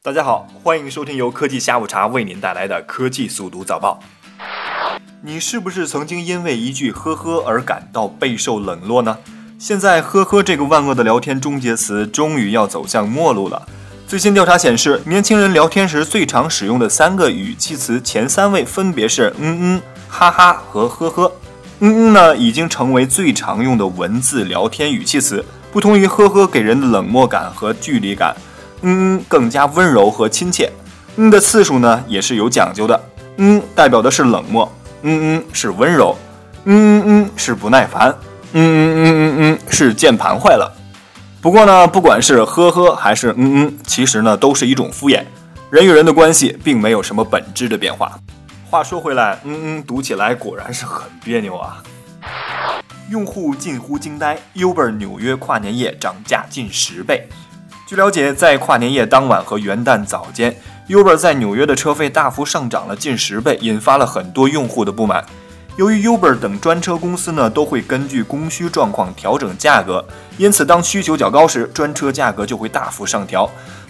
大家好，欢迎收听由科技下午茶为您带来的科技速读早报。你是不是曾经因为一句“呵呵”而感到备受冷落呢？现在“呵呵”这个万恶的聊天终结词终于要走向末路了。最新调查显示，年轻人聊天时最常使用的三个语气词前三位分别是“嗯嗯”“哈哈”和“呵呵”。嗯嗯呢，已经成为最常用的文字聊天语气词，不同于“呵呵”给人的冷漠感和距离感。嗯嗯，更加温柔和亲切。嗯的次数呢，也是有讲究的。嗯代表的是冷漠，嗯嗯是温柔，嗯嗯嗯是不耐烦，嗯嗯嗯嗯嗯是键盘坏了。不过呢，不管是呵呵还是嗯嗯，其实呢都是一种敷衍。人与人的关系并没有什么本质的变化。话说回来，嗯嗯读起来果然是很别扭啊。用户近乎惊呆，Uber 纽约跨年夜涨价近十倍。据了解，在跨年夜当晚和元旦早间，Uber 在纽约的车费大幅上涨了近十倍，引发了很多用户的不满。由于 Uber 等专车公司呢都会根据供需状况调整价格，因此当需求较高时，专车价格就会大幅上调，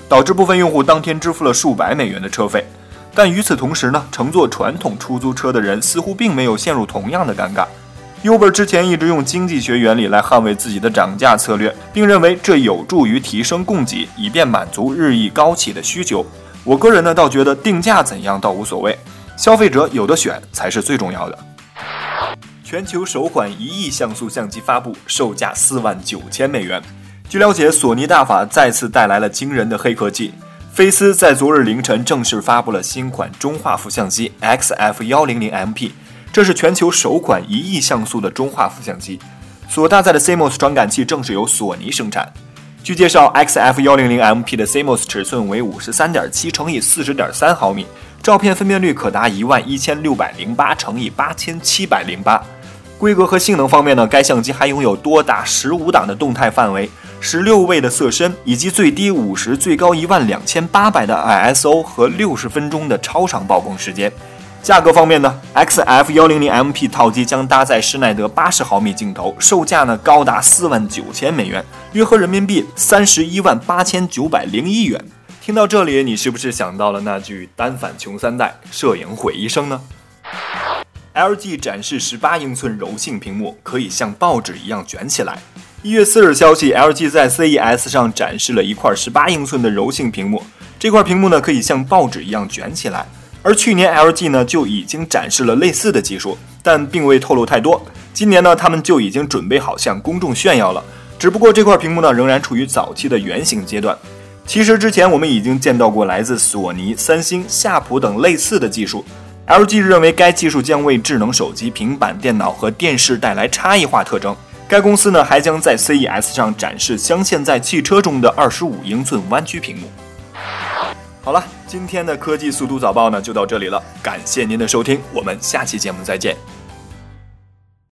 导致部分用户当天支付了数百美元的车费。但与此同时呢，乘坐传统出租车的人似乎并没有陷入同样的尴尬。Uber 之前一直用经济学原理来捍卫自己的涨价策略，并认为这有助于提升供给，以便满足日益高企的需求。我个人呢，倒觉得定价怎样倒无所谓，消费者有的选才是最重要的。全球首款一亿像素相机发布，售价四万九千美元。据了解，索尼大法再次带来了惊人的黑科技。飞思在昨日凌晨正式发布了新款中画幅相机 XF 幺零零 MP。这是全球首款一亿像素的中画幅相机，所搭载的 CMOS 传感器正是由索尼生产。据介绍，XF 幺零零 MP 的 CMOS 尺寸为五十三点七乘以四十点三毫米，照片分辨率可达一万一千六百零八乘以八千七百零八。规格和性能方面呢，该相机还拥有多达十五档的动态范围、十六位的色深，以及最低五十、最高一万两千八百的 ISO 和六十分钟的超长曝光时间。价格方面呢，XF 幺零零 MP 套机将搭载施耐德八十毫米镜头，售价呢高达四万九千美元，约合人民币三十一万八千九百零一元。听到这里，你是不是想到了那句“单反穷三代，摄影毁一生”呢？LG 展示十八英寸柔性屏幕，可以像报纸一样卷起来。一月四日消息，LG 在 CES 上展示了一块十八英寸的柔性屏幕，这块屏幕呢可以像报纸一样卷起来。而去年 LG 呢就已经展示了类似的技术，但并未透露太多。今年呢，他们就已经准备好向公众炫耀了。只不过这块屏幕呢仍然处于早期的原型阶段。其实之前我们已经见到过来自索尼、三星、夏普等类似的技术。LG 认为该技术将为智能手机、平板电脑和电视带来差异化特征。该公司呢还将在 CES 上展示镶嵌在汽车中的25英寸弯曲屏幕。好了，今天的科技速度早报呢就到这里了，感谢您的收听，我们下期节目再见。